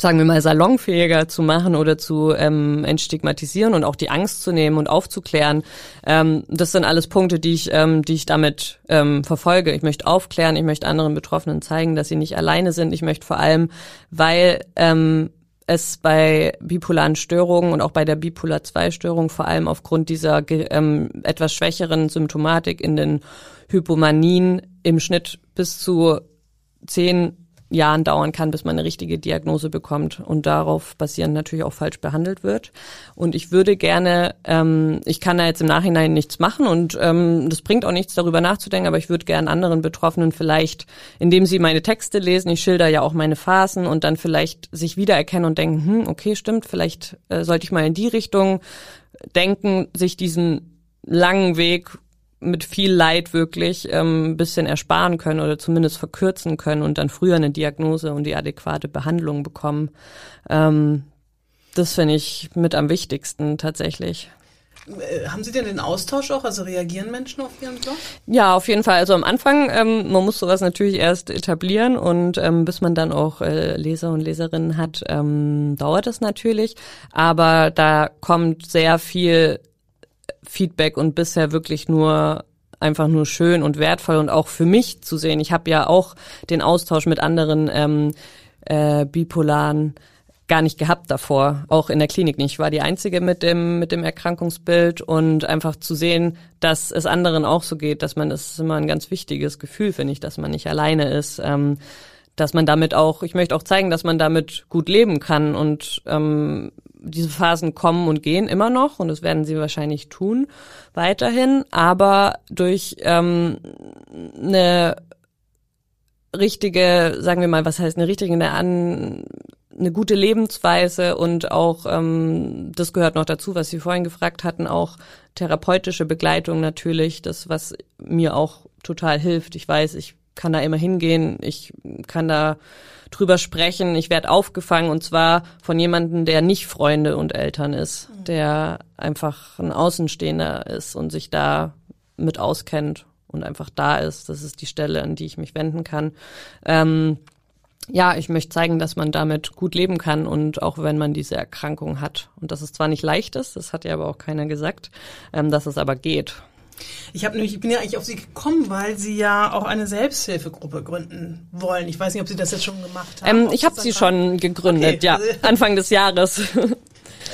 sagen wir mal, salonfähiger zu machen oder zu ähm, entstigmatisieren und auch die Angst zu nehmen und aufzuklären. Ähm, das sind alles Punkte, die ich, ähm, die ich damit ähm, verfolge. Ich möchte aufklären, ich möchte anderen Betroffenen zeigen, dass sie nicht alleine sind. Ich möchte vor allem, weil ähm, es bei bipolaren Störungen und auch bei der Bipolar-2-Störung vor allem aufgrund dieser ähm, etwas schwächeren Symptomatik in den Hypomanien im Schnitt bis zu zehn Jahren dauern kann, bis man eine richtige Diagnose bekommt und darauf basierend natürlich auch falsch behandelt wird. Und ich würde gerne, ähm, ich kann da jetzt im Nachhinein nichts machen und ähm, das bringt auch nichts darüber nachzudenken, aber ich würde gerne anderen Betroffenen vielleicht, indem sie meine Texte lesen, ich schilder ja auch meine Phasen und dann vielleicht sich wiedererkennen und denken, hm, okay, stimmt, vielleicht äh, sollte ich mal in die Richtung denken, sich diesen langen Weg mit viel Leid wirklich ähm, ein bisschen ersparen können oder zumindest verkürzen können und dann früher eine Diagnose und die adäquate Behandlung bekommen. Ähm, das finde ich mit am wichtigsten tatsächlich. Äh, haben Sie denn den Austausch auch? Also reagieren Menschen auf Ihren Blog? Ja, auf jeden Fall. Also am Anfang, ähm, man muss sowas natürlich erst etablieren und ähm, bis man dann auch äh, Leser und Leserinnen hat, ähm, dauert es natürlich. Aber da kommt sehr viel Feedback und bisher wirklich nur einfach nur schön und wertvoll und auch für mich zu sehen. Ich habe ja auch den Austausch mit anderen ähm, äh, bipolaren gar nicht gehabt davor, auch in der Klinik nicht. Ich war die Einzige mit dem, mit dem Erkrankungsbild und einfach zu sehen, dass es anderen auch so geht, dass man, das ist immer ein ganz wichtiges Gefühl, finde ich, dass man nicht alleine ist, ähm, dass man damit auch, ich möchte auch zeigen, dass man damit gut leben kann und ähm, diese Phasen kommen und gehen immer noch und das werden sie wahrscheinlich tun weiterhin, aber durch ähm, eine richtige, sagen wir mal, was heißt eine richtige, eine, an, eine gute Lebensweise und auch, ähm, das gehört noch dazu, was Sie vorhin gefragt hatten, auch therapeutische Begleitung natürlich, das, was mir auch total hilft. Ich weiß, ich kann da immer hingehen, ich kann da drüber sprechen, ich werde aufgefangen und zwar von jemandem, der nicht Freunde und Eltern ist, mhm. der einfach ein Außenstehender ist und sich da mit auskennt und einfach da ist. Das ist die Stelle, an die ich mich wenden kann. Ähm, ja, ich möchte zeigen, dass man damit gut leben kann und auch wenn man diese Erkrankung hat. Und dass es zwar nicht leicht ist, das hat ja aber auch keiner gesagt, ähm, dass es aber geht. Ich habe nämlich, ich bin ja eigentlich auf Sie gekommen, weil Sie ja auch eine Selbsthilfegruppe gründen wollen. Ich weiß nicht, ob Sie das jetzt schon gemacht haben. Ähm, ich habe sie schon gegründet, okay. ja, Anfang des Jahres.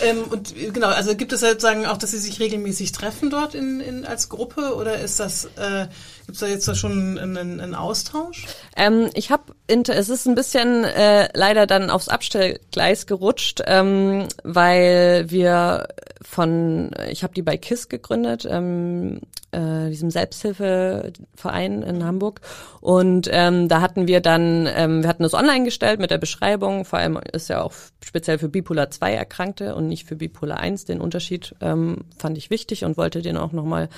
Ähm, und genau, also gibt es sozusagen auch, dass Sie sich regelmäßig treffen dort in, in als Gruppe oder ist das äh, gibt es da jetzt da schon einen, einen Austausch? Ähm, ich habe es ist ein bisschen äh, leider dann aufs Abstellgleis gerutscht, ähm, weil wir von ich habe die bei KISS gegründet, ähm, äh, diesem Selbsthilfeverein in Hamburg und ähm, da hatten wir dann ähm, wir hatten es online gestellt mit der Beschreibung, vor allem ist ja auch speziell für Bipolar 2 Erkrankte und nicht für Bipolar 1. Den Unterschied ähm, fand ich wichtig und wollte den auch nochmal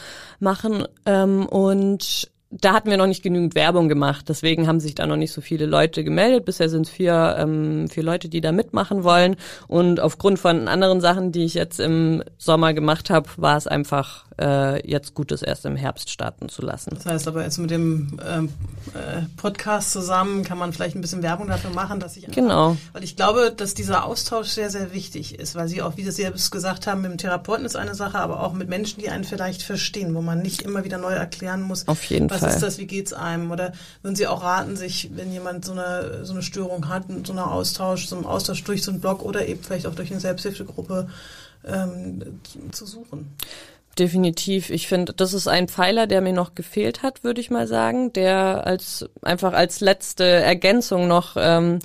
machen. Ähm, und da hatten wir noch nicht genügend Werbung gemacht, deswegen haben sich da noch nicht so viele Leute gemeldet. Bisher sind es vier, ähm, vier Leute, die da mitmachen wollen. Und aufgrund von anderen Sachen, die ich jetzt im Sommer gemacht habe, war es einfach äh, jetzt gut, das erst im Herbst starten zu lassen. Das heißt aber jetzt mit dem ähm, äh, Podcast zusammen kann man vielleicht ein bisschen Werbung dafür machen, dass ich genau, weil ich glaube, dass dieser Austausch sehr sehr wichtig ist, weil Sie auch, wie Sie selbst gesagt haben, mit dem Therapeuten ist eine Sache, aber auch mit Menschen, die einen vielleicht verstehen, wo man nicht immer wieder neu erklären muss. Auf jeden was Fall. ist das, wie geht's einem? Oder würden Sie auch raten, sich, wenn jemand so eine so eine Störung hat, so einer Austausch, so einen Austausch durch so einen Blog oder eben vielleicht auch durch eine Selbsthilfegruppe ähm, zu suchen? Definitiv. Ich finde, das ist ein Pfeiler, der mir noch gefehlt hat, würde ich mal sagen, der als einfach als letzte Ergänzung noch ähm,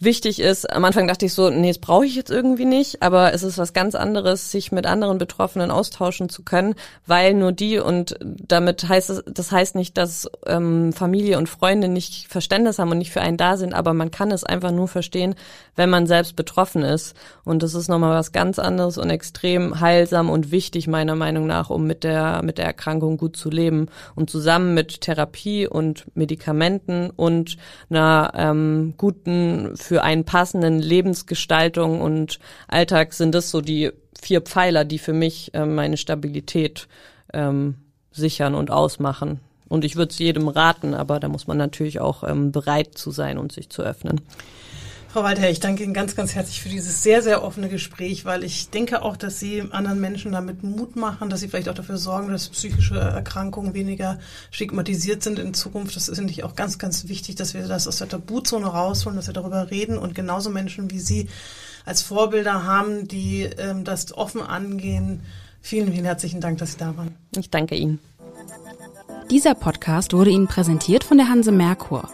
wichtig ist. Am Anfang dachte ich so, nee, das brauche ich jetzt irgendwie nicht, aber es ist was ganz anderes, sich mit anderen Betroffenen austauschen zu können, weil nur die und damit heißt es, das heißt nicht, dass ähm, Familie und Freunde nicht Verständnis haben und nicht für einen da sind, aber man kann es einfach nur verstehen, wenn man selbst betroffen ist. Und das ist nochmal was ganz anderes und extrem heilsam und wichtig meiner Meinung nach, um mit der mit der Erkrankung gut zu leben und zusammen mit Therapie und Medikamenten und einer ähm, guten für einen passenden Lebensgestaltung und Alltag sind das so die vier Pfeiler, die für mich äh, meine Stabilität ähm, sichern und ausmachen. Und ich würde es jedem raten, aber da muss man natürlich auch ähm, bereit zu sein und sich zu öffnen. Frau Walter, ich danke Ihnen ganz, ganz herzlich für dieses sehr, sehr offene Gespräch, weil ich denke auch, dass Sie anderen Menschen damit Mut machen, dass Sie vielleicht auch dafür sorgen, dass psychische Erkrankungen weniger stigmatisiert sind in Zukunft. Das ist nämlich auch ganz, ganz wichtig, dass wir das aus der Tabuzone rausholen, dass wir darüber reden und genauso Menschen wie Sie als Vorbilder haben, die ähm, das offen angehen. Vielen, vielen herzlichen Dank, dass Sie da waren. Ich danke Ihnen. Dieser Podcast wurde Ihnen präsentiert von der Hanse Merkur.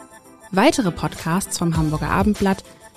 Weitere Podcasts vom Hamburger Abendblatt